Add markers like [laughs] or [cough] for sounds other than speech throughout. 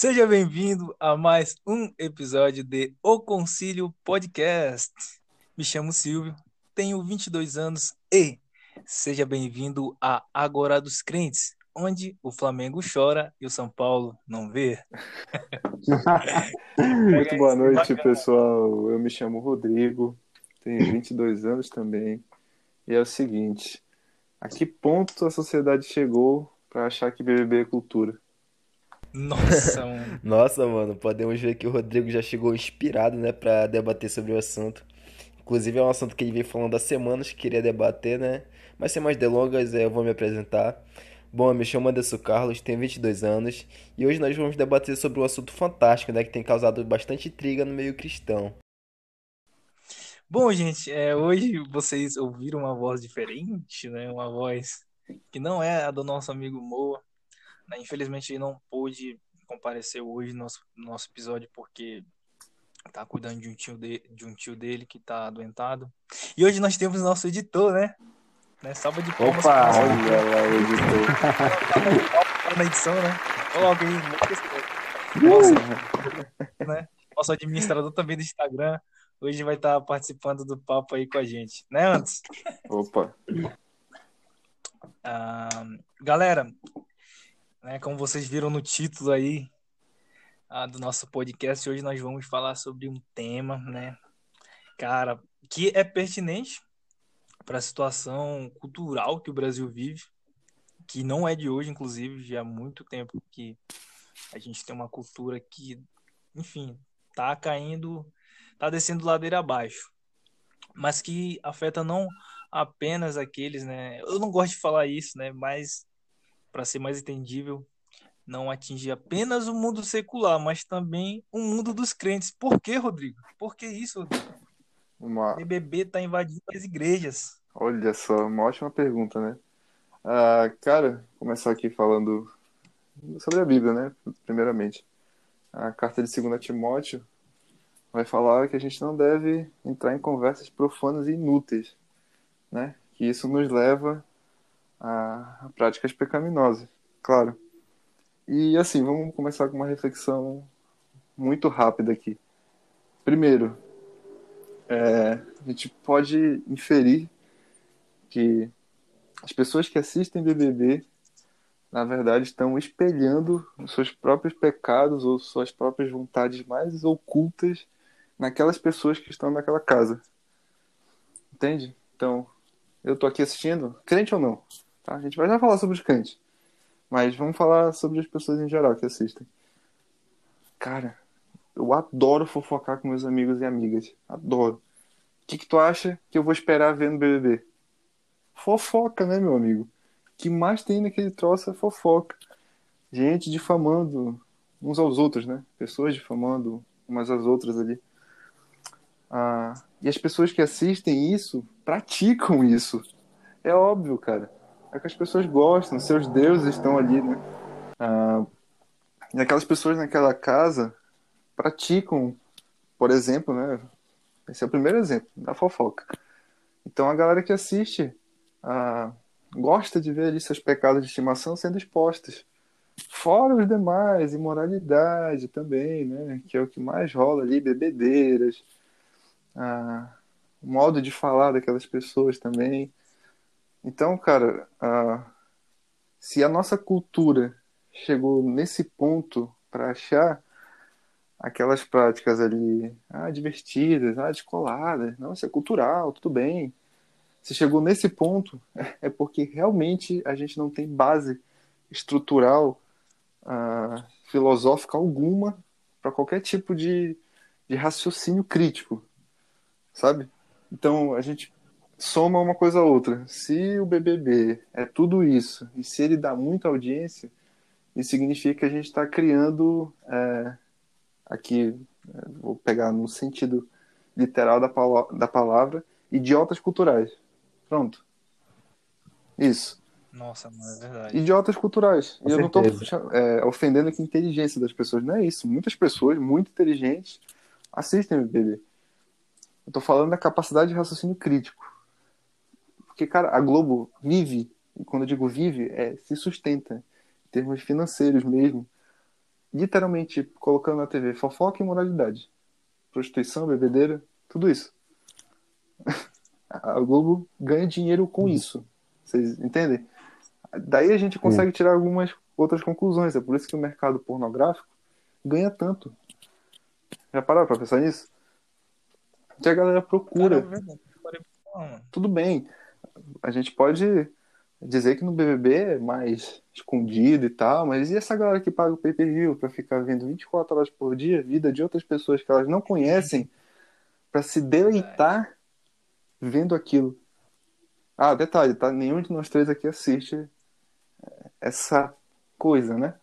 Seja bem-vindo a mais um episódio de O Concílio Podcast. Me chamo Silvio, tenho 22 anos e seja bem-vindo a Agora dos Crentes, onde o Flamengo chora e o São Paulo não vê. [laughs] Muito boa noite, pessoal. Eu me chamo Rodrigo, tenho 22 anos também. E é o seguinte: a que ponto a sociedade chegou para achar que BBB é cultura? Nossa, [laughs] mano. Nossa, mano, podemos ver que o Rodrigo já chegou inspirado, né, para debater sobre o assunto. Inclusive é um assunto que ele vem falando há semanas que queria debater, né? Mas sem mais delongas, eu vou me apresentar. Bom, eu me chamo Anderson Carlos, tenho 22 anos e hoje nós vamos debater sobre um assunto fantástico, né, que tem causado bastante intriga no meio cristão. Bom, gente, é, hoje vocês ouviram uma voz diferente, né? Uma voz que não é a do nosso amigo Moa. Né? Infelizmente ele não pôde comparecer hoje no nosso, no nosso episódio porque tá cuidando de um tio, de, de um tio dele que tá adoentado. E hoje nós temos nosso editor, né? né? Salva de palmas. Opa, olha lá o editor. na edição, né? Coloca aí. Nossa, né? Nosso administrador também do Instagram hoje vai estar participando do papo aí com a gente, né, antes? Opa, Ah, galera, né, como vocês viram no título aí ah, do nosso podcast, hoje nós vamos falar sobre um tema, né, cara, que é pertinente para a situação cultural que o Brasil vive, que não é de hoje, inclusive, já há muito tempo que a gente tem uma cultura que, enfim, tá caindo, tá descendo ladeira abaixo, mas que afeta não apenas aqueles, né? Eu não gosto de falar isso, né? Mas para ser mais entendível, não atinge apenas o mundo secular, mas também o mundo dos crentes. Por quê, Rodrigo? Por que isso? Rodrigo? uma, BBB tá invadindo as igrejas. olha só, uma ótima pergunta, né? Ah, cara, começar aqui falando sobre a Bíblia, né? Primeiramente, a carta de 2 Timóteo vai falar que a gente não deve entrar em conversas profanas e inúteis, né? Que isso nos leva a, a práticas pecaminosas, claro. E assim, vamos começar com uma reflexão muito rápida aqui. Primeiro, é, a gente pode inferir que as pessoas que assistem BBB, na verdade, estão espelhando seus próprios pecados ou suas próprias vontades mais ocultas naquelas pessoas que estão naquela casa. Entende? Então, eu tô aqui assistindo, crente ou não, tá? A gente vai já falar sobre os crentes, mas vamos falar sobre as pessoas em geral que assistem. Cara, eu adoro fofocar com meus amigos e amigas. Adoro. O que, que tu acha que eu vou esperar ver no BBB? Fofoca, né, meu amigo? O que mais tem naquele troço é fofoca. Gente difamando uns aos outros, né? Pessoas difamando umas às outras ali. Ah, e as pessoas que assistem isso praticam isso. É óbvio, cara. É que as pessoas gostam, seus deuses estão ali, né? Ah, e aquelas pessoas naquela casa praticam, por exemplo, né? Esse é o primeiro exemplo da fofoca. Então a galera que assiste ah, gosta de ver ali seus pecados de estimação sendo expostos. Fora os demais, imoralidade também, né? Que é o que mais rola ali, bebedeiras, ah, o modo de falar daquelas pessoas também. Então, cara, se a nossa cultura chegou nesse ponto para achar aquelas práticas ali, ah, divertidas, ah, descoladas, não, isso é cultural, tudo bem. Se chegou nesse ponto, [laughs] é porque realmente a gente não tem base estrutural, ah, filosófica alguma para qualquer tipo de, de raciocínio crítico, sabe? Então a gente soma uma coisa a outra. Se o BBB é tudo isso, e se ele dá muita audiência, isso significa que a gente está criando é, aqui, é, vou pegar no sentido literal da, pala- da palavra, idiotas culturais. Pronto. Isso. Nossa, mano, é verdade. Idiotas culturais. Com e eu não estou certeza. ofendendo aqui a inteligência das pessoas. Não é isso. Muitas pessoas muito inteligentes assistem o BBB. Eu tô falando da capacidade de raciocínio crítico. Porque, cara, a Globo vive, e quando eu digo vive, é se sustenta, em termos financeiros mesmo, literalmente colocando na TV fofoca e moralidade. Prostituição, bebedeira, tudo isso. [laughs] A Globo ganha dinheiro com Uhum. isso. Vocês entendem? Daí a gente consegue tirar algumas outras conclusões. É por isso que o mercado pornográfico ganha tanto. Já pararam pra pensar nisso? Que a galera procura. Cara, é. Tudo bem. A gente pode dizer que no BBB é mais escondido e tal, mas e essa galera que paga o pay-per-view pra ficar vendo 24 horas por dia a vida de outras pessoas que elas não conhecem pra se deleitar vendo aquilo? Ah, detalhe, tá? Nenhum de nós três aqui assiste essa coisa, né?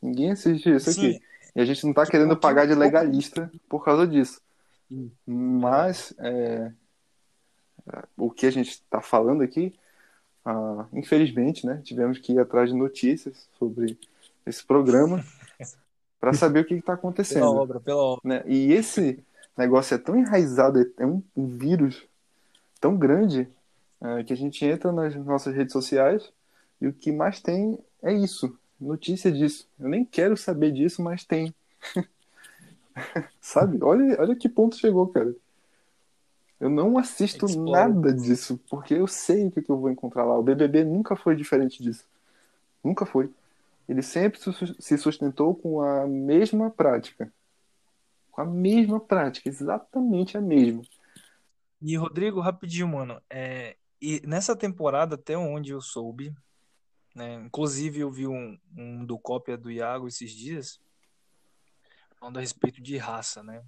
Ninguém assiste isso Sim. aqui. E a gente não tá querendo pagar de legalista por causa disso. Mas é, o que a gente está falando aqui, ah, infelizmente, né, tivemos que ir atrás de notícias sobre esse programa [laughs] para saber o que está Pela acontecendo. obra, pela obra. né? E esse negócio é tão enraizado, é um um vírus tão grande é, que a gente entra nas nossas redes sociais e o que mais tem é isso, notícia disso. Eu nem quero saber disso, mas tem. [laughs] Sabe? Olha, olha que ponto chegou, cara. Eu não assisto Explode. nada disso, porque eu sei o que, que eu vou encontrar lá. O BBB nunca foi diferente disso. Nunca foi. Ele sempre se sustentou com a mesma prática. Com a mesma prática, exatamente a mesma. E, Rodrigo, rapidinho, mano. É, e nessa temporada, até onde eu soube, né? Inclusive, eu vi um, um do cópia do Iago esses dias, falando a respeito de raça, né?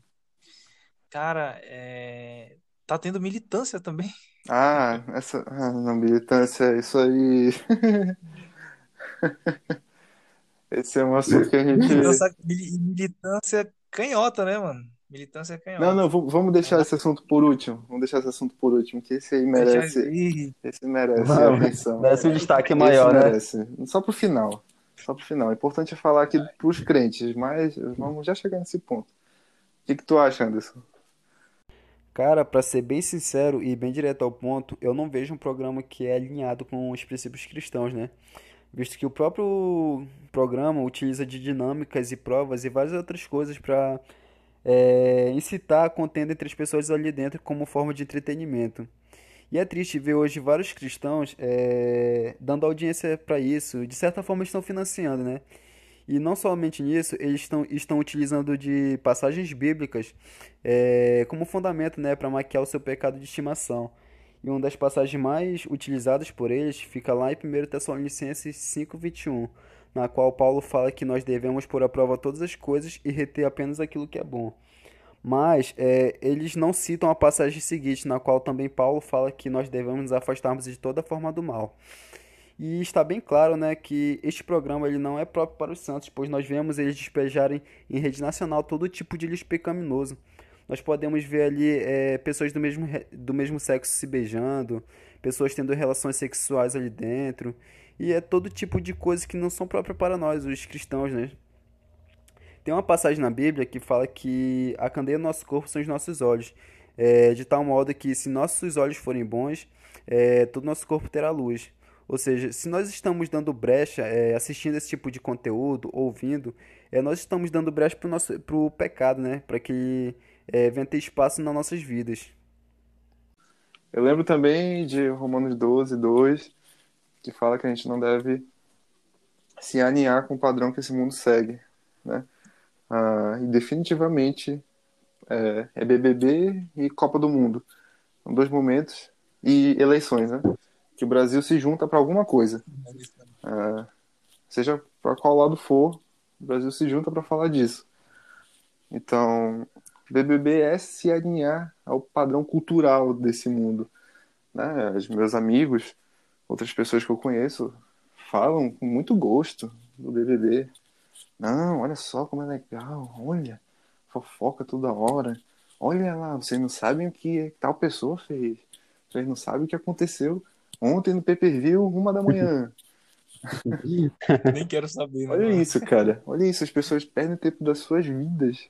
Cara, é, tá tendo militância também. Ah, essa. Ah, não, militância, isso aí. [laughs] Esse é um assunto que a gente. Militância, mili- militância canhota, né, mano? Militância canhota. Não, não, vamos deixar esse assunto por último. Vamos deixar esse assunto por último, que esse aí merece. Esse merece Vamos. atenção. Desce um destaque Esse maior, né? merece. Só pro final. Só pro final. É importante falar aqui pros crentes, mas vamos já chegar nesse ponto. O que, que tu acha, Anderson? Cara, pra ser bem sincero e bem direto ao ponto, eu não vejo um programa que é alinhado com os princípios cristãos, né? Visto que o próprio programa utiliza de dinâmicas e provas e várias outras coisas pra é, incitar a contenda entre as pessoas ali dentro como forma de entretenimento. E é triste ver hoje vários cristãos é, dando audiência pra isso, de certa forma estão financiando, né? E não somente nisso, eles estão, estão utilizando de passagens bíblicas é, como fundamento, né, para maquiar o seu pecado de estimação. E uma das passagens mais utilizadas por eles fica lá em 1 Tessalonicenses 5:21, na qual Paulo fala que nós devemos pôr à prova todas as coisas e reter apenas aquilo que é bom. Mas é, eles não citam a passagem seguinte, na qual também Paulo fala que nós devemos nos afastarmos de toda forma do mal. E está bem claro, né, que este programa ele não é próprio para os santos, pois nós vemos eles despejarem em rede nacional todo tipo de lixo pecaminoso. Nós podemos ver ali é, pessoas do mesmo, do mesmo sexo se beijando, pessoas tendo relações sexuais ali dentro, e é todo tipo de coisa que não são próprias para nós, os cristãos, né? Tem uma passagem na Bíblia que fala que a candeia do nosso corpo são os nossos olhos, é, de tal modo que se nossos olhos forem bons, é, todo nosso corpo terá luz. Ou seja, se nós estamos dando brecha, é, assistindo esse tipo de conteúdo, ouvindo, é, nós estamos dando brecha para o pecado, né? Para que é, venha ter espaço nas nossas vidas. Eu lembro também de Romanos 12, 2, que fala que a gente não deve se alinhar com o padrão que esse mundo segue, né? Ah, e definitivamente é, é BBB e Copa do Mundo. São dois momentos e eleições, né? Que o Brasil se junta para alguma coisa. Ah, seja para qual lado for, o Brasil se junta para falar disso. Então, BBB é se alinhar ao padrão cultural desse mundo. Né? Os meus amigos, outras pessoas que eu conheço, falam com muito gosto do BBB. Não, olha só como é legal, olha, fofoca toda hora. Olha lá, vocês não sabem o que tal pessoa fez. Vocês não sabem o que aconteceu ontem no pay-per-view, uma da manhã. nem quero saber, né, Olha mano? isso, cara. Olha isso, as pessoas perdem tempo das suas vidas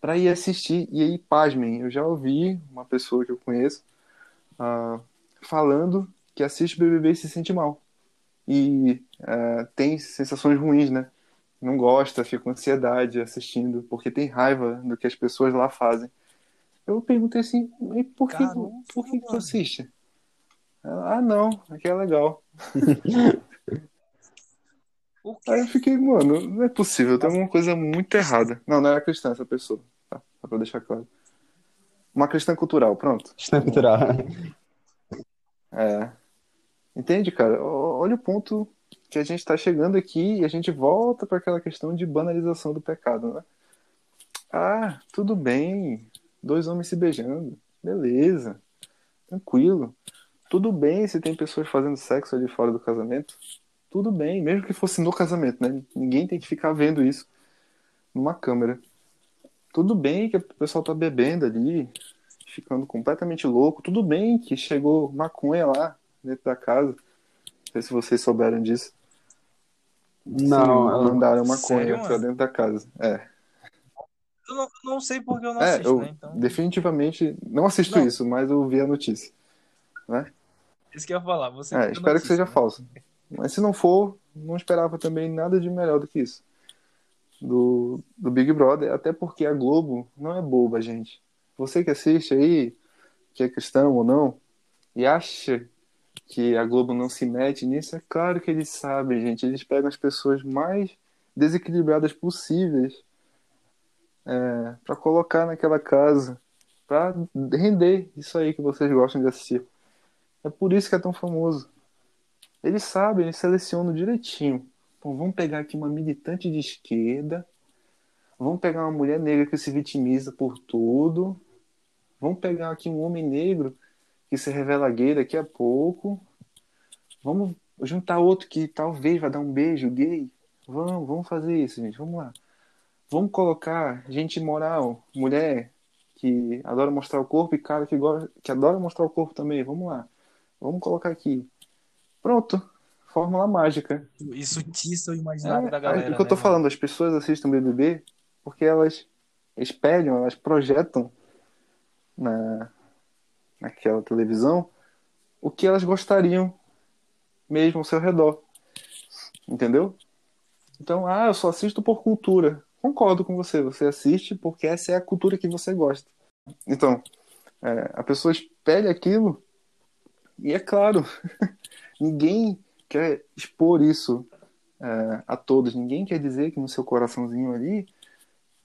pra ir assistir. E aí, pasmem, eu já ouvi uma pessoa que eu conheço ah, falando que assiste BBB e se sente mal. E ah, tem sensações ruins, né? não gosta, fica com ansiedade assistindo, porque tem raiva do que as pessoas lá fazem. Eu perguntei assim, e por que, Caramba, por que, que tu assiste? Ela, ah, não, aqui é legal. [laughs] Aí eu fiquei, mano, não é possível, tem alguma coisa muito errada. Não, não era cristã essa pessoa, tá? Só pra deixar claro. Uma cristã cultural, pronto. Questão cultural. É. Entende, cara? Olha o ponto que a gente tá chegando aqui e a gente volta para aquela questão de banalização do pecado, né? Ah, tudo bem. Dois homens se beijando. Beleza. Tranquilo. Tudo bem se tem pessoas fazendo sexo ali fora do casamento. Tudo bem, mesmo que fosse no casamento, né? Ninguém tem que ficar vendo isso numa câmera. Tudo bem que o pessoal tá bebendo ali, ficando completamente louco. Tudo bem que chegou maconha lá dentro da casa. Não sei se vocês souberam disso. Não, Sim, mandaram maconha Sério, pra dentro da casa. É, Eu não, não sei porque eu não é assisto, eu né? Então, definitivamente não assisto Não. isso, mas eu vi a notícia. Isso que eu ia falar. Você É, a espero que seja né? falso. Mas se não for, não esperava também nada de melhor do que isso. Do, do Big Brother, até porque a Globo não é boba, gente. Você que assiste aí, que é cristão ou não, e acha que a Globo não se mete nisso, é claro que eles sabem, gente. Eles pegam as pessoas mais desequilibradas possíveis é, para colocar naquela casa, para render isso aí que vocês gostam de assistir. É por isso que é tão famoso. Eles sabem, eles selecionam direitinho. Bom, vamos pegar aqui uma militante de esquerda. Vamos pegar uma mulher negra que se vitimiza por tudo. Vamos pegar aqui um homem negro que se revela gay daqui a pouco. Vamos juntar outro que talvez vai dar um beijo gay. Vamos, vamos fazer isso, gente. Vamos lá. Vamos colocar gente moral, mulher que adora mostrar o corpo e cara que, gosta, que adora mostrar o corpo também. Vamos lá. Vamos colocar aqui. Pronto. Fórmula mágica. Isso tiça o imaginário É, da galera. é o que eu tô né, falando, as pessoas assistem BBB porque elas espelham, elas projetam na, naquela televisão o que elas gostariam mesmo ao seu redor. Entendeu? Então, ah, eu só assisto por cultura. Concordo com você, você assiste porque essa é a cultura que você gosta. Então, é, a pessoa espelha aquilo e é claro, [laughs] ninguém quer expor isso é, a todos. Ninguém quer dizer que no seu coraçãozinho ali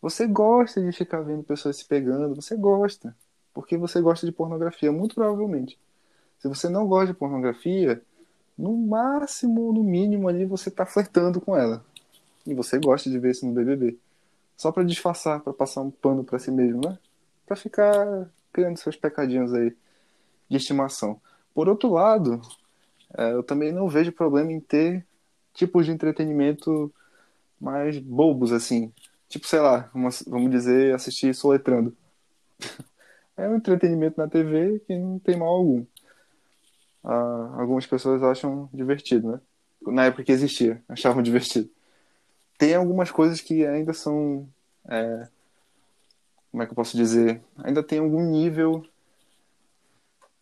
você gosta de ficar vendo pessoas se pegando. Você gosta. Porque você gosta de pornografia, muito provavelmente. Se você não gosta de pornografia, no máximo, no mínimo ali, você tá flertando com ela. E você gosta de ver isso no BBB. Só para disfarçar, para passar um pano para si mesmo, né? Para ficar criando seus pecadinhos aí de estimação. Por outro lado, é, eu também não vejo problema em ter tipos de entretenimento mais bobos, assim. Tipo, sei lá, vamos, dizer, assistir soletrando. [laughs] É um entretenimento na TV que não tem mal algum. Ah, algumas pessoas acham divertido, né? Na época que existia, achavam [laughs] divertido. Tem algumas coisas que ainda são. é, como é que eu posso dizer? Ainda tem algum nível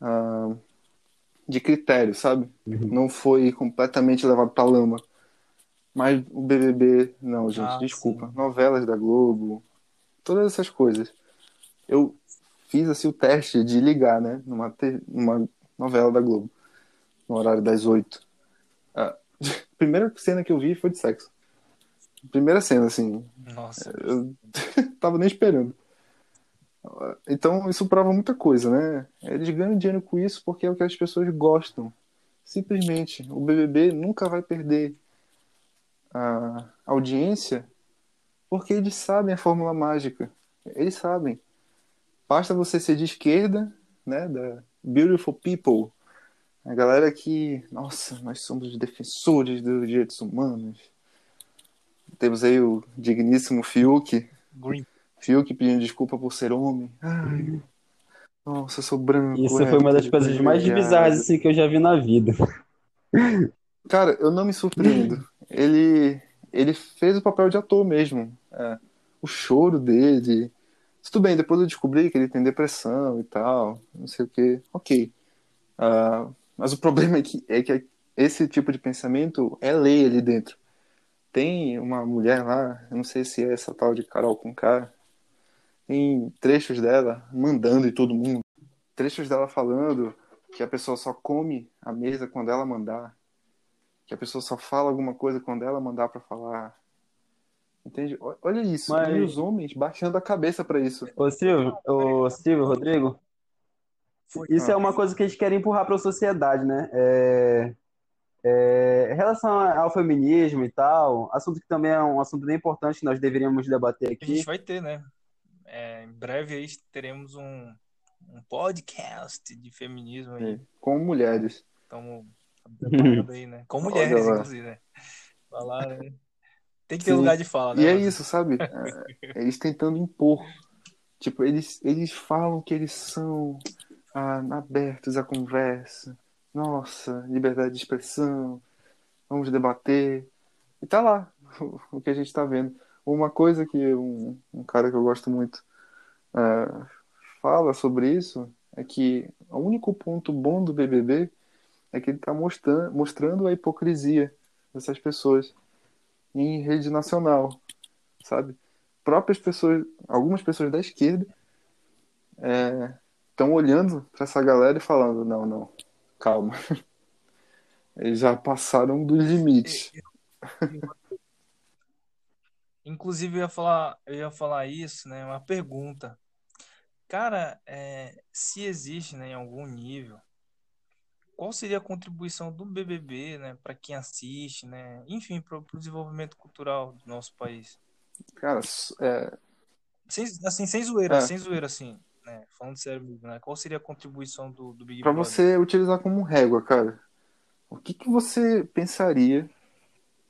ah, de critério, sabe? Não foi completamente levado pra lama. Mas o BBB, não, gente, Ah, desculpa. sim. Novelas da Globo, todas essas coisas. Eu fiz assim o teste de ligar, né? Numa, te- numa novela da Globo, no horário das oito. A [laughs] primeira cena que eu vi foi de sexo. Primeira cena, assim, Nossa. eu [laughs] tava nem esperando. Então, isso prova muita coisa, né? Eles ganham dinheiro com isso porque é o que as pessoas gostam. Simplesmente, o BBB nunca vai perder a audiência porque eles sabem a fórmula mágica. Eles sabem. Basta você ser de esquerda, né? Da Beautiful People. A galera que, nossa, nós somos defensores dos direitos humanos. Temos aí o digníssimo Fiuk, Green. Fiuk pedindo desculpa por ser homem. Ai, nossa, eu sou branco. Isso foi uma das coisas mais bizarras assim, que eu já vi na vida. Cara, eu não me surpreendo. Ele, ele fez o papel de ator mesmo. É, o choro dele. Tudo bem, depois eu descobri que ele tem depressão e tal, não sei o que. Ok. Ah, mas o problema é que, é que esse tipo de pensamento é lei ali dentro. tem uma mulher lá, eu não sei se é essa tal de Carol com K, tem trechos dela mandando em todo mundo. Trechos dela falando que a pessoa só come a mesa quando ela mandar. Que a pessoa só fala alguma coisa quando ela mandar para falar. Entende? Olha isso. Mas- E os homens baixando a cabeça para isso. Ô Silvio, ô Silvio, Rodrigo, isso Ah. é uma coisa que a gente quer empurrar para a sociedade, né? É, é, em relação ao feminismo e tal, assunto que também é um assunto bem importante que nós deveríamos debater A aqui. gente vai ter, né? É, em breve aí teremos um, um podcast de feminismo aí. Com mulheres. Estamos aí, né? Com mulheres, inclusive, né? Falar, né? Tem que ter Sim. lugar de fala, né? E é isso, sabe? É, eles tentando impor. Tipo, eles, eles falam que eles são ah, abertos à conversa. Nossa, liberdade de expressão. Vamos debater. E tá lá o, [laughs] o que a gente tá vendo. Uma coisa que um, um cara que eu gosto muito ah, fala sobre isso é que o único ponto bom do BBB é que ele tá mostrando, mostrando a hipocrisia dessas pessoas em rede nacional, sabe? Próprias pessoas, algumas pessoas da esquerda estão olhando para essa galera e falando: não, não, calma. [laughs] Eles já passaram dos limites. Inclusive, eu ia falar, eu ia falar isso, né? Uma pergunta. Cara, é, se existe, né, em algum nível, qual seria a contribuição do BBB, né, para quem assiste, né? Enfim, para o desenvolvimento cultural do nosso país? Cara, é, Sem, assim, sem zoeira, É. sem zoeira, assim, né? Falando sério mesmo, né? Qual seria a contribuição do, do Big para Brother? você utilizar como régua, cara. O que, que você pensaria,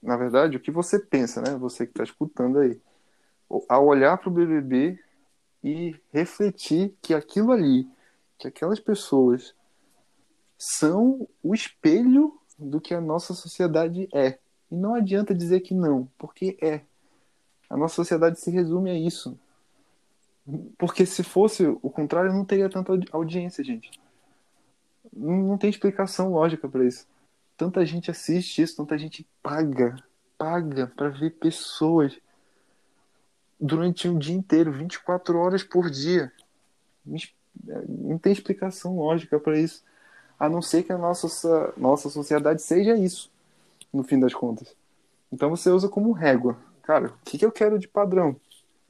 na verdade, o que você pensa, né? Você que está escutando aí, ao olhar para o BBB e refletir que aquilo ali, que aquelas pessoas são o espelho do que a nossa sociedade é. E não adianta dizer que não, porque é. A nossa sociedade se resume a isso. Porque se fosse o contrário, não teria tanta audi- audiência, gente. Não tem explicação lógica para isso. Tanta gente assiste isso, tanta gente paga, paga para ver pessoas durante um dia inteiro, 24 horas por dia. Não tem explicação lógica para isso. A não ser que a nossa, nossa sociedade seja isso, no fim das contas. Então você usa como régua. Cara, o que, que eu quero de padrão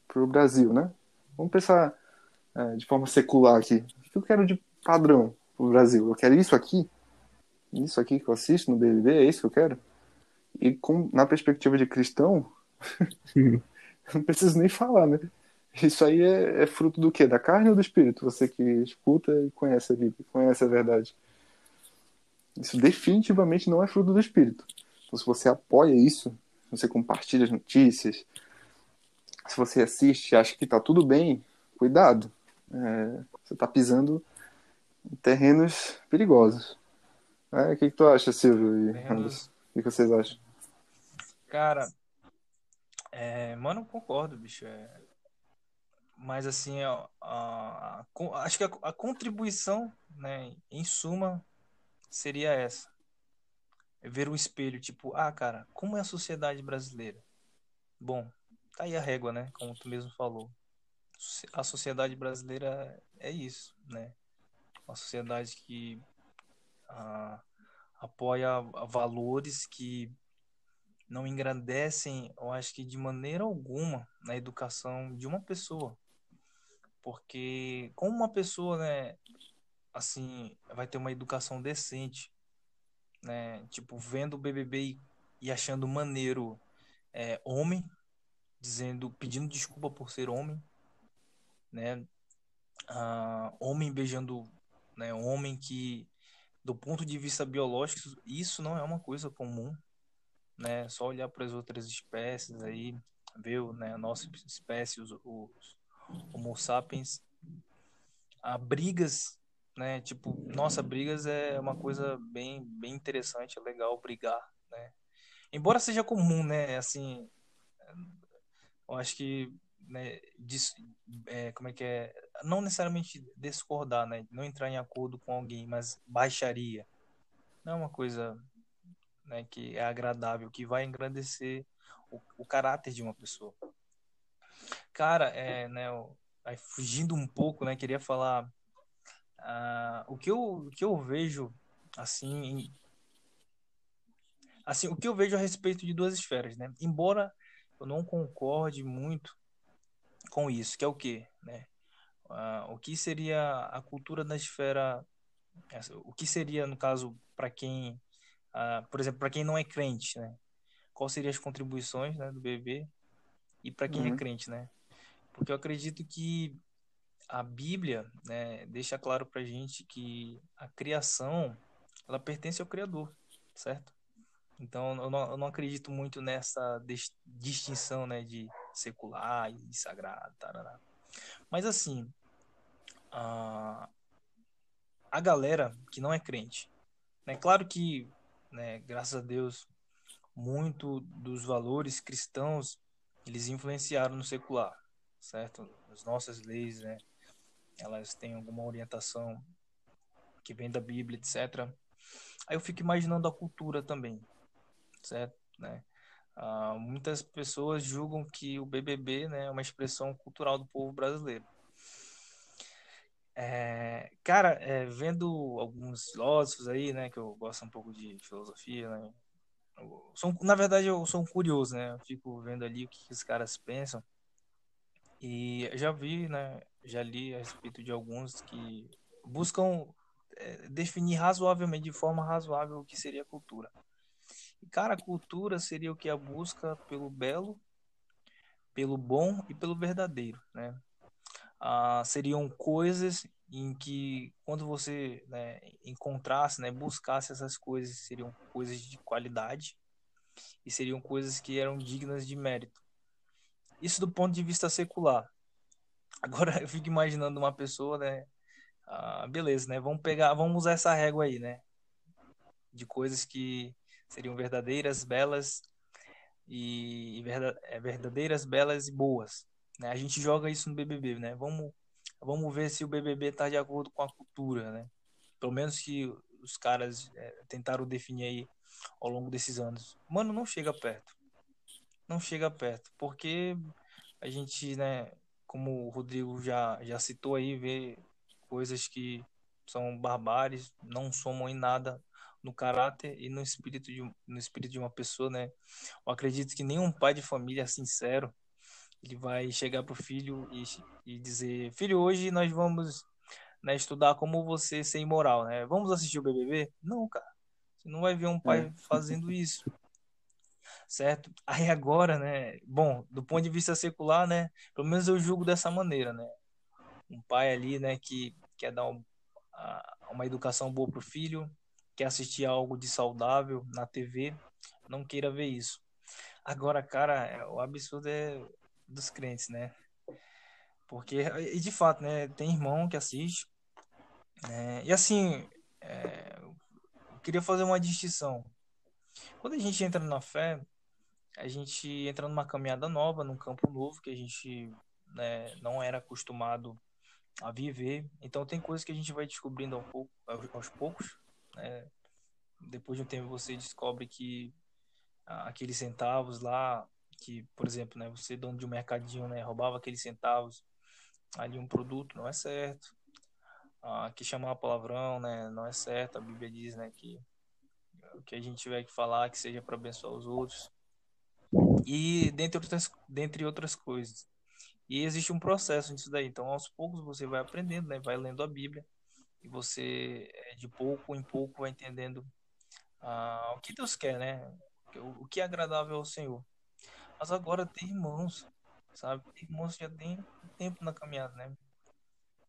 pro Brasil, né? Vamos pensar é, de forma secular aqui. O que eu quero de padrão pro Brasil? Eu quero isso aqui? Isso aqui que eu assisto no BBB? É isso que eu quero? E com, na perspectiva de cristão, [laughs] não preciso nem falar, né? Isso aí é, é fruto do quê? Da carne ou do espírito? Você que escuta e conhece a Bíblia, conhece a verdade. Isso definitivamente não é fruto do espírito. Então, se você apoia isso, se você compartilha as notícias, se você assiste e acha que tá tudo bem, cuidado. É, você tá pisando em terrenos perigosos. É, o que, que tu acha, Silvio e Anderson? O que, que vocês acham? Cara, é, mano, concordo, bicho. é. Mas assim, a, a- a- acho que a, a contribuição, né, em suma, seria essa. É ver o espelho, tipo, ah, cara, como é a sociedade brasileira? Bom, tá aí a régua, né? Como tu mesmo falou. A sociedade brasileira é isso, né? Uma sociedade que apoia valores que não engrandecem, eu acho que de maneira alguma, na educação de uma pessoa. Porque como uma pessoa, né, assim, vai ter uma educação decente, né, tipo, vendo o BBB e achando maneiro é, homem, dizendo, pedindo desculpa por ser homem, né, ah, homem beijando, né, homem que, do ponto de vista biológico, isso não é uma coisa comum, né? Só olhar para as outras espécies aí, ver né, a nossa espécie, os, os Homo sapiens, a brigas, né? Tipo, nossa, brigas é uma coisa bem, bem interessante, é legal brigar, né? Embora seja comum, né? Assim, eu acho que, né, dis, é, como é que é? Não necessariamente discordar, né? Não entrar em acordo com alguém, mas baixaria. Não é uma coisa né, que é agradável, que vai engrandecer o, o caráter de uma pessoa. Cara, é, né, aí fugindo um pouco, né, queria falar uh, o que eu o que eu vejo assim assim o que eu vejo a respeito de duas esferas, né? Embora eu não concorde muito com isso, que é o que, né? Uh, o que seria a cultura da esfera, o que seria no caso para quem, uh, por exemplo, para quem não é crente, né? Qual seriam as contribuições, né, do bebê e para quem é uhum. é crente, né? Porque eu acredito que a Bíblia, né, deixa claro para gente que a criação ela pertence ao Criador, certo? Então, eu não, eu não acredito muito nessa distinção, né, de secular e sagrado, tarará. Mas, assim, a, a galera que não é crente, né, claro que, né, graças a Deus, muito dos valores cristãos, eles influenciaram no secular, certo? As nossas leis, né, elas têm alguma orientação que vem da Bíblia, etc. Aí eu fico imaginando a cultura também, certo? Né? Ah, muitas pessoas julgam que o BBB né, é uma expressão cultural do povo brasileiro. É, cara, é, vendo alguns filósofos aí, né, que eu gosto um pouco de filosofia, né, sou, na verdade eu sou um curioso, né, eu fico vendo ali o que, que os caras pensam e já vi, né, já li a respeito de alguns que buscam é, definir razoavelmente, de forma razoável, o que seria cultura. Cara, cultura seria o que a busca pelo belo, pelo bom e pelo verdadeiro, né? Ah, seriam coisas em que quando você né, encontrasse, né, buscasse essas coisas, seriam coisas de qualidade e seriam coisas que eram dignas de mérito. Isso do ponto de vista secular. [laughs] Agora eu fico imaginando uma pessoa, né? Ah, beleza, né? Vamos pegar, vamos usar essa régua aí, né? De coisas que seriam verdadeiras, belas e é, verdadeiras, belas e boas. Né? A gente joga isso no BBB, né? Vamos, vamos ver se o BBB está de acordo com a cultura, né? Pelo menos que os caras é, tentaram definir aí ao longo desses anos. Mano, não chega perto. Não chega perto, porque a gente, né, como o Rodrigo já, já citou aí, vê coisas que são barbáries, não somam em nada no caráter e no espírito de, no espírito de uma pessoa, né? Eu acredito que nenhum pai de família sincero ele vai chegar pro filho e, e dizer: Filho, hoje nós vamos né, estudar como você ser imoral, né? Vamos assistir o BBB? Não, cara. Você não vai ver um pai é. [laughs] fazendo isso. Certo? Aí agora, né? Bom, do ponto de vista secular, né? Pelo menos eu julgo dessa maneira, né? Um pai ali, né, que quer dar um, uma educação boa pro filho, quer assistir algo de saudável na TV, não queira ver isso. Agora, cara, é, o absurdo é dos crentes, né? Porque, e de fato, né, tem irmão que assiste. Né? E assim, é, eu queria fazer uma distinção. Quando a gente entra na fé, a gente entra numa caminhada nova, num campo novo que a gente né, não era acostumado a viver. Então tem coisas que a gente vai descobrindo aos poucos, aos poucos né? Depois de um tempo você descobre que aqueles centavos lá, que, por exemplo, né, você dono de um mercadinho, né, roubava aqueles centavos ali um produto, não é certo. Ah, que chamar palavrão, né, não é certo. A Bíblia diz, né, que o que a gente tiver que falar que seja para abençoar os outros. E dentre outras, dentre outras coisas. E existe um processo nisso daí. Então, aos poucos você vai aprendendo, né? Vai lendo a Bíblia e você é, de pouco em pouco vai entendendo ah, o que Deus quer, né? O, o, que é agradável ao Senhor. Mas agora tem irmãos, sabe? Tem irmãos que já tem tempo na caminhada, né?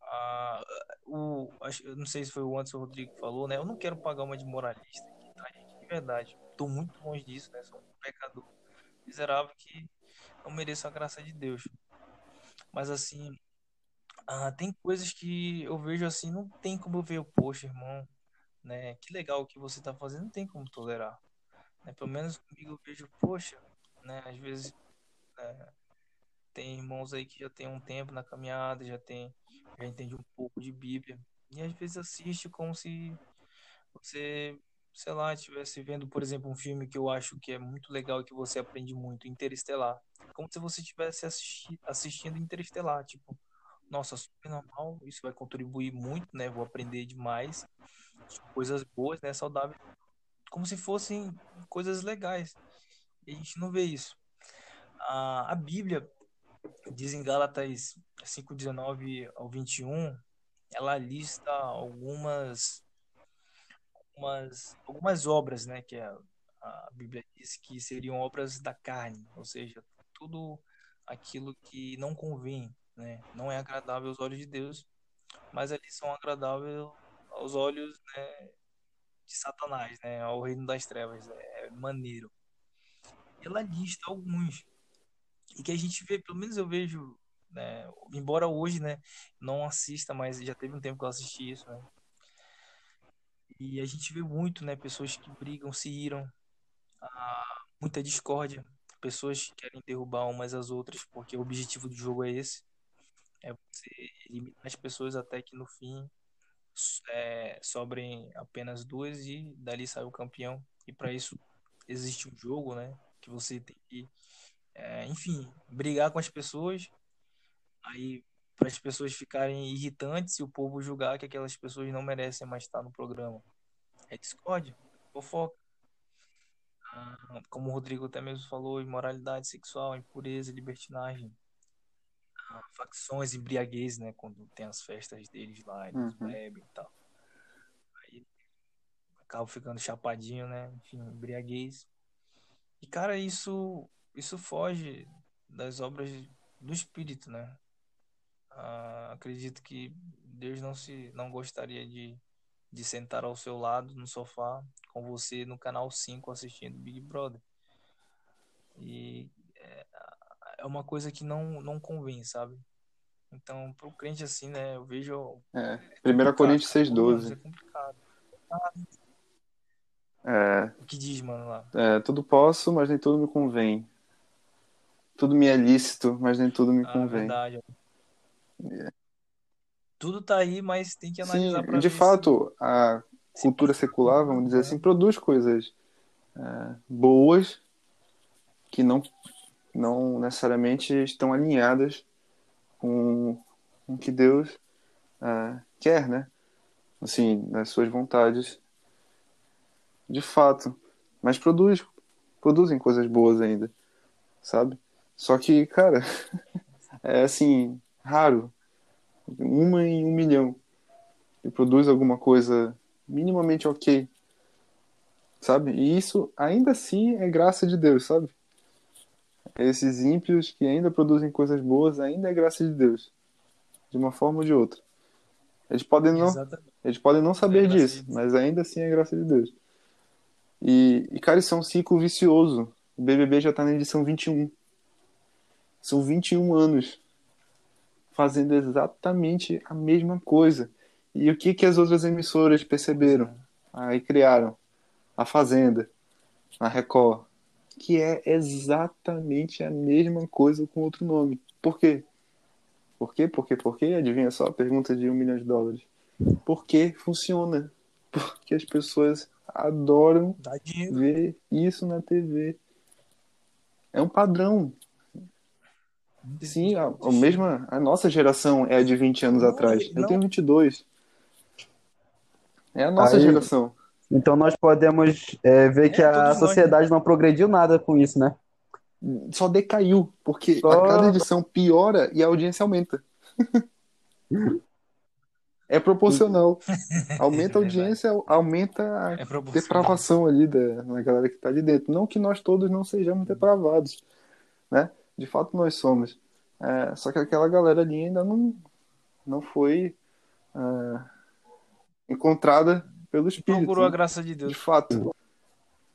Ah, o, eu não sei se foi o Anderson Rodrigo que falou, né? Eu não quero pagar uma de moralista tá, gente? De verdade. Tô muito longe disso, né? Sou um pecador miserável que não mereço a graça de Deus. Mas assim, ah, tem coisas que eu vejo assim, não tem como eu ver, poxa, irmão, né? Que legal o que você tá fazendo, não tem como tolerar. Né? Pelo menos comigo eu vejo, poxa, né? Às vezes é, tem irmãos aí que já tem um tempo na caminhada, já tem, já entende um pouco de Bíblia. E às vezes assiste como se você sei lá, estivesse vendo, por exemplo, um filme que eu acho que é muito legal e que você aprende muito, Interestelar. Como se você estivesse assisti assistindo Interestelar, tipo, nossa, super normal, isso vai contribuir muito, né? Vou aprender demais, coisas boas, né? Saudáveis, como se fossem coisas legais. E a gente não vê isso. A, a Bíblia diz em Gálatas 5:19 ao 21, ela lista algumas algumas, algumas obras, né, que a, a Bíblia diz que seriam obras da carne, ou seja, tudo aquilo que não convém, né, não é agradável aos olhos de Deus, mas ali são agradáveis aos olhos né, de Satanás, né, ao reino das trevas, é maneiro. Ela lista alguns e que a gente vê, pelo menos eu vejo, né, embora hoje, né, não assista, mas já teve um tempo que eu assisti isso, né, e a gente vê muito, né, pessoas que brigam, se iram, ah, muita discórdia, pessoas que querem derrubar umas às outras, porque o objetivo do jogo é esse, é você eliminar as pessoas até que no fim é, sobrem apenas duas e dali sai o campeão. E para isso existe um jogo, né, que você tem que, é, enfim, brigar com as pessoas, aí para as pessoas ficarem irritantes e o povo julgar que aquelas pessoas não merecem mais estar no programa. É discórdia, fofoca. Ah, como o Rodrigo até mesmo falou, imoralidade sexual, impureza, libertinagem, facções, embriaguez, né? Quando tem as festas deles lá, eles uhum. bebem e tal. Aí acaba ficando chapadinho, né? Enfim, embriaguez. E, cara, isso, isso foge das obras do Espírito, né? Ah, acredito que Deus não se não gostaria de, de sentar ao seu lado no sofá com você no canal 5 assistindo Big Brother. E é, é uma coisa que não, não convém, sabe? Então, pro crente assim, né, eu vejo. É, 1 Coríntios 6,12. É complicado. É, o que diz, mano, lá? É, tudo posso, mas nem tudo me convém. Tudo me é lícito, mas nem tudo me ah, convém. Verdade. Tudo tá aí, mas tem que analisar Sim, de fato, se... a cultura secular, vamos dizer assim, produz coisas é, boas que não, não necessariamente estão alinhadas com o que Deus é, quer, né? Assim, nas suas vontades. De fato. Mas produz, produzem coisas boas ainda, sabe? Só que, cara, [laughs] é assim, raro, uma em um milhão, e produz alguma coisa minimamente ok, sabe? E isso ainda assim é graça de Deus, sabe? Esses ímpios que ainda produzem coisas boas ainda é graça de Deus, de uma forma ou de outra. Eles podem não, eles podem não saber é disso, mas ainda assim é graça de Deus. E, e, cara, isso é um ciclo vicioso. O BBB já tá na edição 21. São 21 anos fazendo exatamente a mesma coisa. E o que, que as outras emissoras perceberam? Aí criaram a Fazenda, a Record, que é exatamente a mesma coisa com outro nome. Por quê? Por quê? Por quê? Por quê? Adivinha só a pergunta de um milhão de dólares. Por que funciona? Porque as pessoas adoram ver isso na TV. É um padrão. Sim, a, a mesma. A nossa geração é a de 20 anos não, atrás. Não. Eu tenho 22. É a nossa Aí, geração. Então nós podemos é, ver é, que a sociedade nós... não progrediu nada com isso, né? Só decaiu, porque Só... a cada edição piora e a audiência aumenta. é proporcional. [laughs] Aumenta a é audiência, aumenta a é depravação ali da, da galera que está ali dentro. Não que nós todos não sejamos depravados, né? de fato nós somos. É, só que aquela galera ali ainda não, não foi é, encontrada pelo Espírito. Procurou né? a graça de Deus. De fato.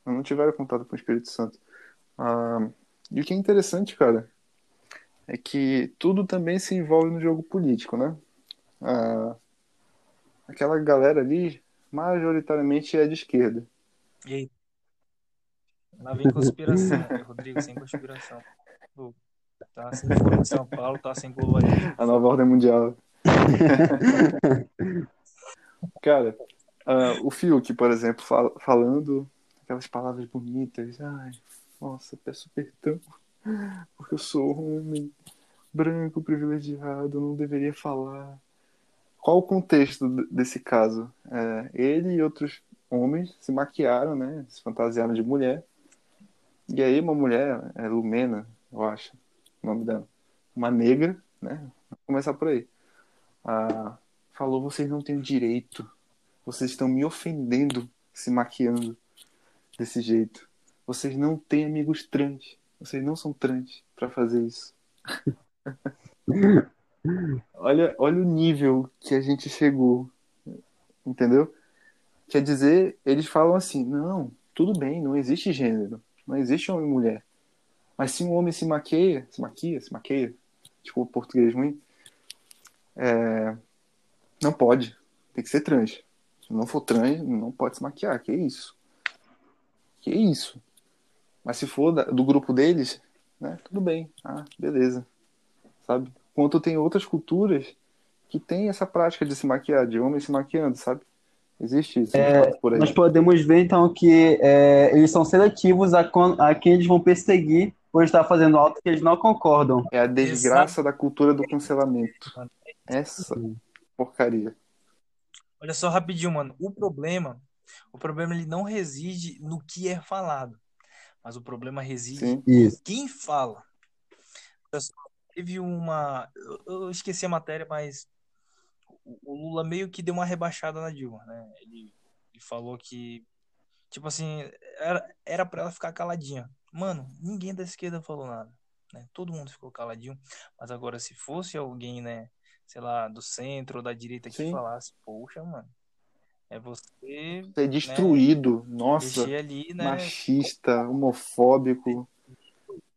Não tiveram contato com o Espírito Santo. Ah, e o que é interessante, cara, é que tudo também se envolve no jogo político, né? Ah, aquela galera ali, majoritariamente é de esquerda. E aí? Lá vem conspiração, Rodrigo, sem conspiração. Tá sem São Paulo, tá sem gol A nova ordem mundial. [laughs] Cara, Ah, o Fiuk, por exemplo, fal- falando aquelas palavras bonitas. Ai, nossa, peço perdão, porque eu sou homem branco, privilegiado, não deveria falar. Qual o contexto desse caso? É, ele e outros homens se maquiaram, né? Se fantasiaram de mulher. E aí uma mulher, é Lumena, eu acho, o nome dela, uma negra, né? Vamos começar por aí. Ah, falou, vocês não têm direito. Vocês estão me ofendendo se maquiando desse jeito. Vocês não têm amigos trans. Vocês não são trans pra fazer isso. [laughs] olha, olha o nível que a gente chegou. Entendeu? Quer dizer, eles falam assim: não, tudo bem, não existe gênero. Não existe homem e mulher. Mas se um homem se maqueia, se maquia, se maqueia, desculpa o português ruim, é, não pode. Tem que ser trans. Se não for trans, não pode se maquiar. Que isso? Que isso? Mas se for da- do grupo deles, né? Tudo bem. Ah, beleza. Sabe? Enquanto tem outras culturas que tem essa prática de se maquiar, de homem se maquiando, sabe? Existe isso É, por aí. Nós podemos ver, então, que é, eles são seletivos a, a quem eles vão perseguir por estar fazendo algo que eles não concordam. É a desgraça da cultura do cancelamento. Essa porcaria. Olha só rapidinho, mano. O problema, o problema ele não reside no que é falado, mas o problema reside Sim. Isso. quem fala. Olha só, Teve uma, eu- eu esqueci a matéria, mas o o Lula meio que deu uma rebaixada na Dilma, né? Ele, ele falou que, tipo assim, era era para ela ficar caladinha. Mano, ninguém da esquerda falou nada, né? Todo mundo ficou caladinho. Mas agora, se fosse alguém, né, sei lá, do centro ou da direita que Sim. falasse, poxa, mano, é você Ser destruído. Nossa. mexer ali, né? machista, homofóbico,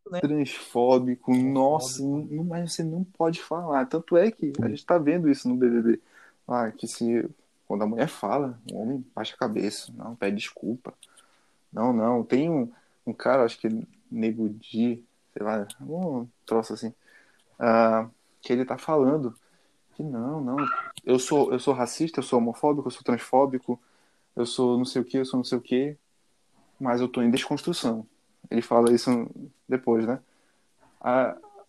Né? transfóbico, nossa, não, mas você não pode falar. Tanto é que a gente tá vendo isso no BBB. Ah, que se quando a mulher fala, o homem baixa a cabeça, não, pede desculpa. Não, não, tem um, um cara, acho que Nego Di, sei lá, um troço assim, ah, que ele tá falando que não, não, eu sou, eu sou racista, eu sou homofóbico, eu sou transfóbico, eu sou não sei o que, eu sou não sei o que, mas eu tô em desconstrução. Ele fala isso depois, né?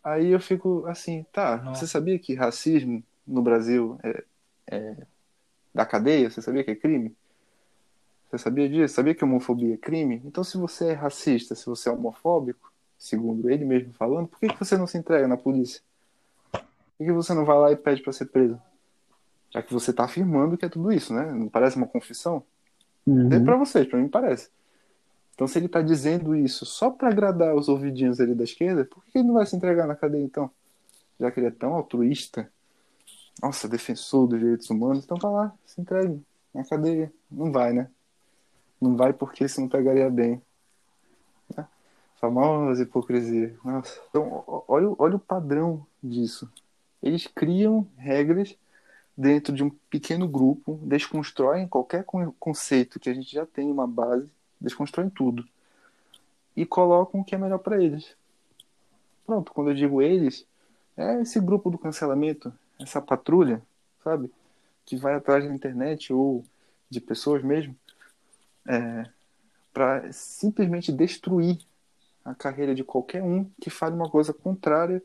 Aí eu fico assim, tá, Nossa. você sabia que racismo no Brasil é, é da cadeia? Você sabia que é crime? Você sabia disso? Sabia que homofobia é crime? Então, se você é racista, se você é homofóbico, segundo ele mesmo falando, por que, que você não se entrega na polícia? Por que, você não vai lá e pede para ser preso? Já que você tá afirmando que é tudo isso, né? Não parece uma confissão? É Uhum. pra vocês, pra mim parece. Então, se ele tá dizendo isso só pra agradar os ouvidinhos ali da esquerda, por que ele não vai se entregar na cadeia então? Já que ele é tão altruísta, nossa, defensor dos direitos humanos, então tá lá, se entregue na cadeia. Não vai, né? Não vai porque isso não pegaria bem. Né? Famosa hipocrisia. Nossa. Então, olha, olha o padrão disso. Eles criam regras dentro de um pequeno grupo, desconstroem qualquer con- conceito que a gente já tem uma base, desconstroem tudo e colocam o que é melhor para eles. Pronto, quando eu digo eles, é esse grupo do cancelamento, essa patrulha, sabe, que vai atrás da internet ou de pessoas mesmo, é, para simplesmente destruir a carreira de qualquer um que fale uma coisa contrária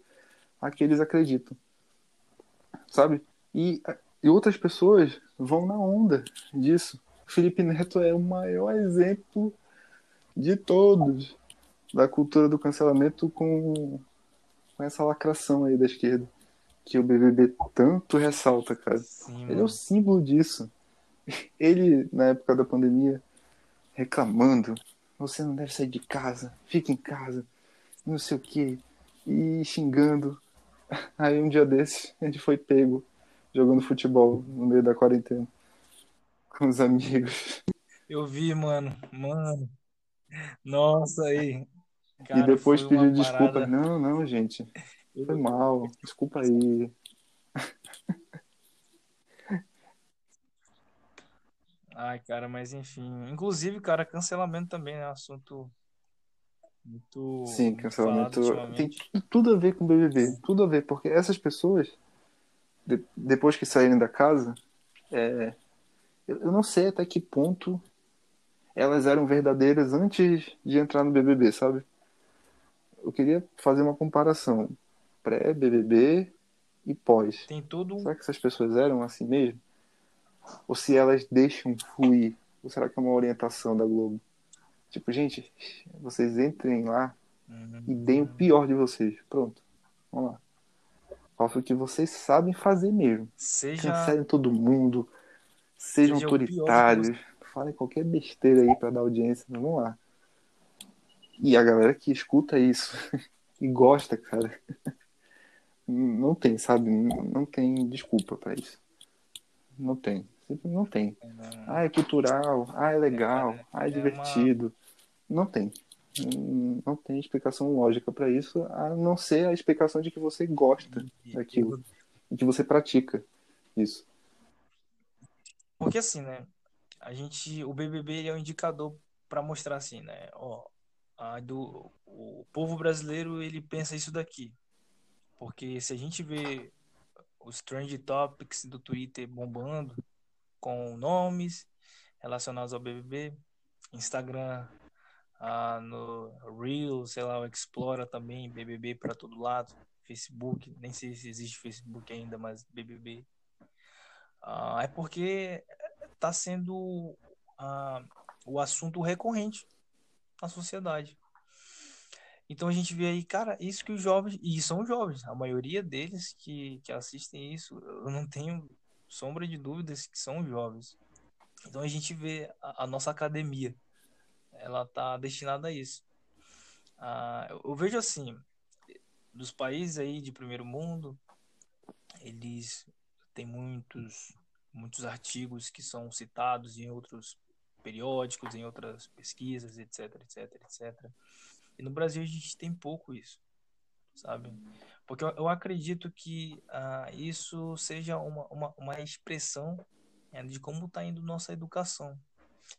à que eles acreditam, sabe? E, e outras pessoas vão na onda disso. Felipe Neto é o maior exemplo de todos da cultura do cancelamento com, com essa lacração aí da esquerda que o BBB tanto ressalta, cara. Sim, Ele é o símbolo disso. [laughs] Ele, na época da pandemia, reclamando: você não deve sair de casa, fica em casa, não sei o quê, e xingando. [laughs] Aí um dia desses, ele foi pego jogando futebol no meio da quarentena com os amigos. Eu vi, mano. Mano. Nossa, aí. e Cara, depois foi uma pediu desculpa. parada- Não, não, gente, foi mal, desculpa aí. [laughs] Ai, cara, mas enfim. Inclusive, cara, cancelamento também é um assunto muito, Sim, cancelamento tem tudo a ver com o BBB, tudo a ver, porque essas pessoas, de- depois que saírem da casa, é, Eu não sei até que ponto elas eram verdadeiras antes de entrar no BBB, sabe? Eu queria fazer uma comparação pré-BBB e pós. Tem todo um. Será que essas pessoas eram assim mesmo? Ou se elas deixam fluir? Ou será que é uma orientação da Globo? Tipo, gente, vocês entrem lá e deem o pior de vocês. Pronto. Vamos lá. Façam o que vocês sabem fazer mesmo. Seja. Cancelem todo mundo. Sejam Seja autoritários. Falem qualquer besteira aí pra dar audiência. Mas vamos lá. E a galera que escuta isso [laughs] e gosta, cara, [laughs] não tem, sabe? Não não tem desculpa pra isso. Não tem. Não tem. Ah, é cultural. Ah, é legal. É, Ah, é é divertido. Não tem. Hum, Não tem explicação lógica pra isso, a não ser a explicação de que você gosta E- daquilo e que você pratica isso. Porque assim, né? A gente, o BBB é um indicador para mostrar assim, né? Ó, a do, o povo brasileiro ele pensa isso daqui. Porque se a gente vê os trend topics do Twitter bombando com nomes relacionados ao BBB, Instagram, ah, no Reels, sei lá, o Explora também, BBB para todo lado, Facebook, nem sei se existe Facebook ainda, mas BBB. Ah, é porque está sendo ah, o assunto recorrente na sociedade. Então a gente vê aí, cara, isso que os jovens, e são jovens, a maioria deles que, que assistem isso, eu não tenho sombra de dúvidas que são jovens. Então a gente vê a, a nossa academia, ela tá destinada a isso. Ah, eu, eu vejo assim, dos países aí de primeiro mundo, eles têm muitos muitos artigos que são citados em outros periódicos, em outras pesquisas, etc, etc, etc. E no Brasil a gente tem pouco isso, sabe? Porque eu, eu acredito que ah, isso seja uma, uma, uma expressão né, de como está indo nossa educação.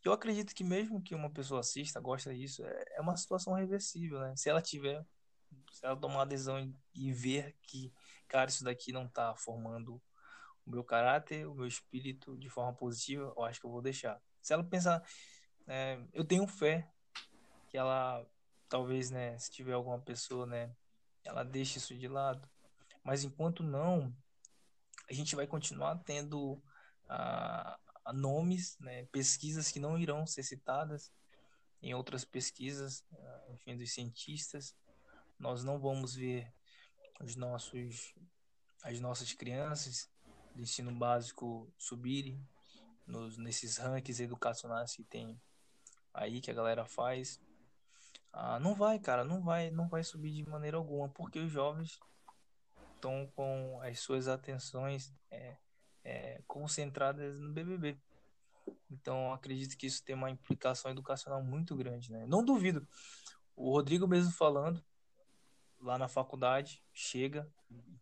Eu acredito que mesmo que uma pessoa assista, gosta disso, é, é uma situação reversível, né? Se ela tiver, se ela tomar adesão e, e ver que, cara, isso daqui não está formando o meu caráter, o meu espírito de forma positiva, eu acho que eu vou deixar. Se ela pensar, é, eu tenho fé que ela, talvez, né, se tiver alguma pessoa, né, ela deixe isso de lado. Mas enquanto não, a gente vai continuar tendo ah, nomes, né, pesquisas que não irão ser citadas em outras pesquisas, ah, enfim, dos cientistas. Nós não vamos ver os nossos, as nossas crianças do ensino básico subirem nos, nesses rankings educacionais que tem aí que a galera faz. Ah, não vai, cara, não vai, não vai subir de maneira alguma, porque os jovens estão com as suas atenções é, é, concentradas no BBB. Então, acredito que isso tem uma implicação educacional muito grande, né? Não duvido. O Rodrigo mesmo falando lá na faculdade, chega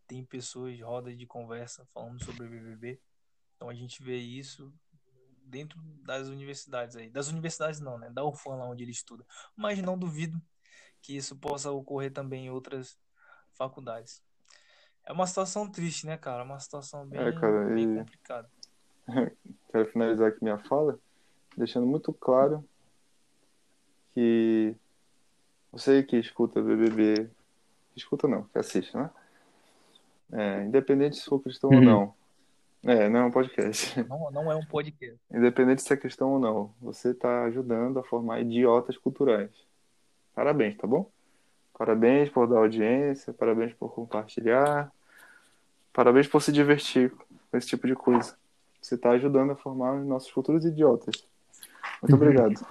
tem pessoas, rodas de conversa falando sobre BBB. Então a gente vê isso dentro das universidades aí. Das universidades não, né? Da UFAM lá onde ele estuda. Mas não duvido que isso possa ocorrer também em outras faculdades. É uma situação triste, né, cara? Uma situação bem, É, cara, bem e- complicada. [laughs] Quero finalizar aqui minha fala, deixando muito claro que você que escuta BBB, escuta não, que assiste, né? É, independente se for cristão ou Uhum. não. É, não é um podcast. [laughs] Não, não é um podcast. Independente se é cristão ou não, você está ajudando a formar idiotas culturais. Parabéns, tá bom? Parabéns por dar audiência, parabéns por compartilhar, parabéns por se divertir com esse tipo de coisa. Você está ajudando a formar os nossos futuros idiotas. Muito obrigado.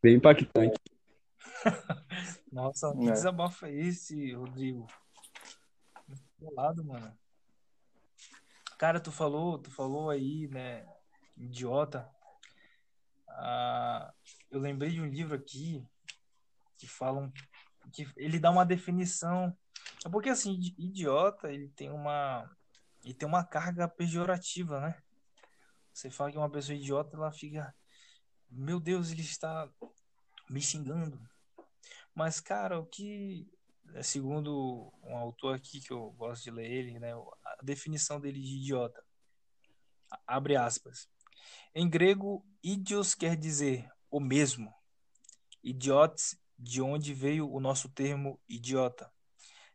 Bem impactante. [laughs] Nossa, que É. desabafo é esse, Rodrigo? Muito lado, mano. Cara, tu falou, tu falou aí, né, idiota. Ah, eu lembrei de um livro aqui que falam que ele dá uma definição. É porque assim, idi- idiota, ele tem uma ele tem uma carga pejorativa, né? Você fala que uma pessoa idiota, ela fica, meu Deus, ele está me xingando. Mas, cara, o que, segundo um autor aqui que eu gosto de ler ele, né, a definição dele de idiota Abre aspas. Em grego, idios quer dizer o mesmo. Idiotes, de onde veio o nosso termo idiota.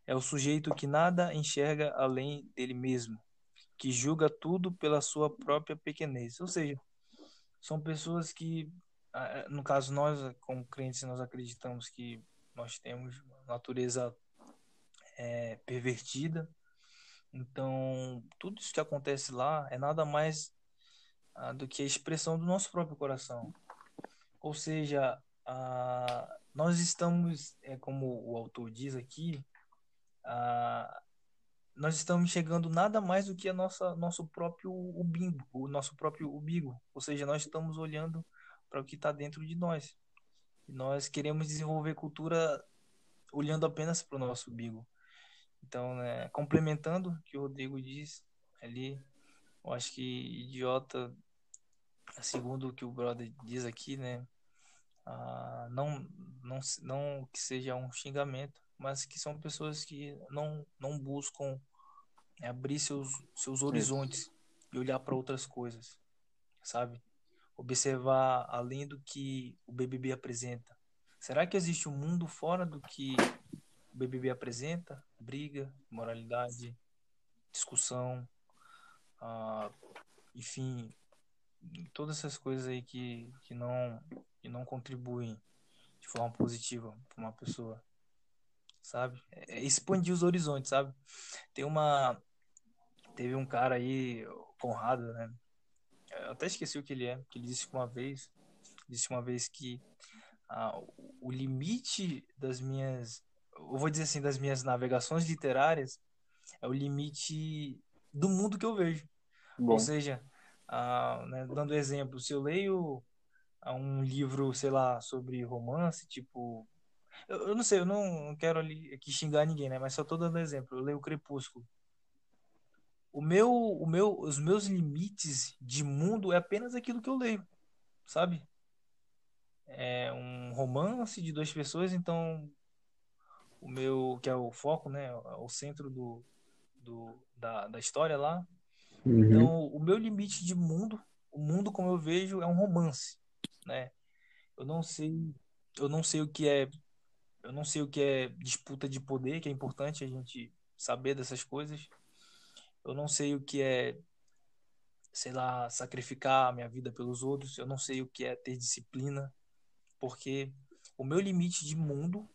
É o sujeito que nada enxerga além dele mesmo, que julga tudo pela sua própria pequenez. Ou seja, são pessoas que, no caso nós, como crentes, nós acreditamos que nós temos natureza é, pervertida. Então, tudo isso que acontece lá é nada mais ah, do que a expressão do nosso próprio coração. Ou seja, ah, nós estamos, é, como o autor diz aqui, ah, nós estamos chegando nada mais do que a nossa nosso próprio umbigo, o nosso próprio umbigo. Ou seja, nós estamos olhando para o que está dentro de nós. Nós queremos desenvolver cultura olhando apenas para o nosso umbigo. Então, né, complementando o que o Rodrigo diz ali, eu acho que idiota, segundo o que o brother diz aqui, né, ah, não, não, não que seja um xingamento, mas que são pessoas que não, não buscam abrir seus, seus horizontes e olhar para outras coisas, sabe? Observar além do que o BBB apresenta. Será que existe um mundo fora do que o BBB apresenta? Briga, moralidade, discussão, ah, enfim, todas essas coisas aí que, que, não, que não contribuem de forma positiva para uma pessoa sabe? É expandir os horizontes, sabe? Tem uma. Teve um cara aí, Conrado, né? Eu até esqueci o que ele é, que ele disse uma vez, disse uma vez que ah, o limite das minhas, eu vou dizer assim, das minhas navegações literárias é o limite do mundo que eu vejo. Bom. Ou seja, ah, né, dando exemplo, se eu leio um livro, sei lá, sobre romance, tipo eu, eu não sei, eu não quero ali aqui xingar ninguém, né? Mas só tô dando exemplo. Eu leio Crepúsculo. O meu, o meu, os meus limites de mundo é apenas aquilo que eu leio, sabe? É um romance de duas pessoas, então o meu, que é o foco, né? O centro do, do da, da história lá. Uhum. Então, o meu limite de mundo, o mundo como eu vejo, é um romance, né? Eu não sei, eu não sei o que é eu não sei o que é disputa de poder, que é importante a gente saber dessas coisas. Eu não sei o que é, sei lá, sacrificar a minha vida pelos outros. Eu não sei o que é ter disciplina, porque o meu limite de mundo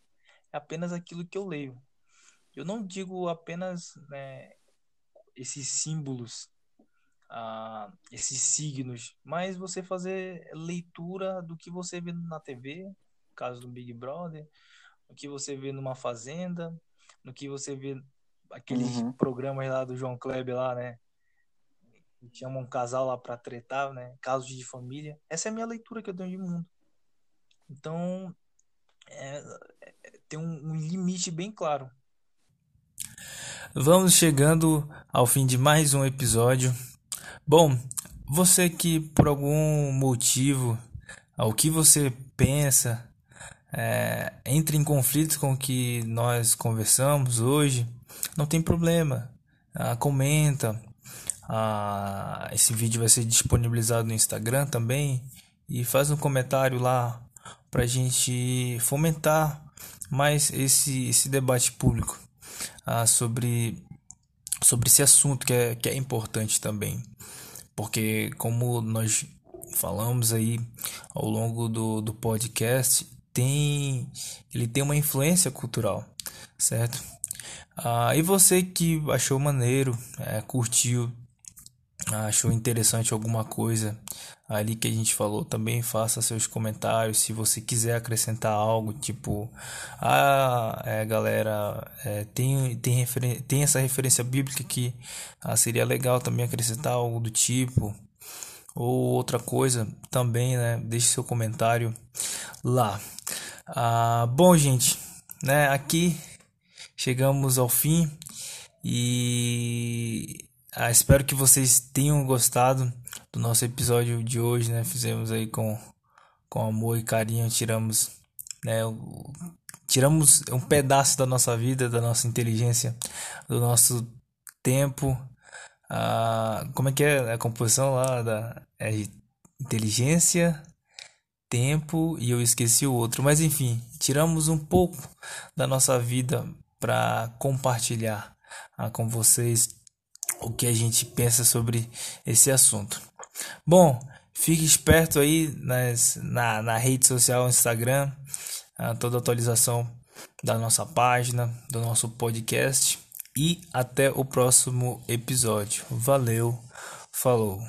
é apenas aquilo que eu leio. Eu não digo apenas né, esses símbolos, ah, esses signos, mas você fazer leitura do que você vê na TV, no caso do Big Brother, no que você vê numa fazenda, no que você vê aqueles uhum. programas lá do João Kleber lá, né? Que chamam um casal lá para tretar, né? Casos de família. Essa é a minha leitura que eu tenho de mundo. Então, é, é, tem um, um limite bem claro. Vamos chegando ao fim de mais um episódio. Bom, você que por algum motivo, o que você pensa é, entre em conflito com o que nós conversamos hoje, não tem problema. Ah, comenta. Ah, esse vídeo vai ser disponibilizado no Instagram também. E faz um comentário lá para a gente fomentar mais esse, esse debate público ah, sobre, sobre esse assunto que é, que é importante também. Porque, como nós falamos aí ao longo do, do podcast, tem ele tem uma influência cultural, certo? Ah, e você que achou maneiro, é, curtiu, achou interessante alguma coisa ali que a gente falou, também faça seus comentários. Se você quiser acrescentar algo, tipo, ah, é, galera, é, tem, tem, tem essa referência bíblica que ah, seria legal também acrescentar algo do tipo, ou outra coisa também, né? Deixe seu comentário lá. Ah, bom, gente, né? Aqui chegamos ao fim e ah, espero que vocês tenham gostado do nosso episódio de hoje, né? Fizemos aí com, com amor e carinho, tiramos, né? Tiramos um pedaço da nossa vida, da nossa inteligência, do nosso tempo a como é que é a composição lá da é inteligência, tempo e eu esqueci o outro. Mas enfim, tiramos um pouco da nossa vida para compartilhar ah, com vocês o que a gente pensa sobre esse assunto. Bom, fique esperto aí nas, na, na rede social Instagram, ah, toda atualização da nossa página, do nosso podcast. E até o próximo episódio. Valeu, falou.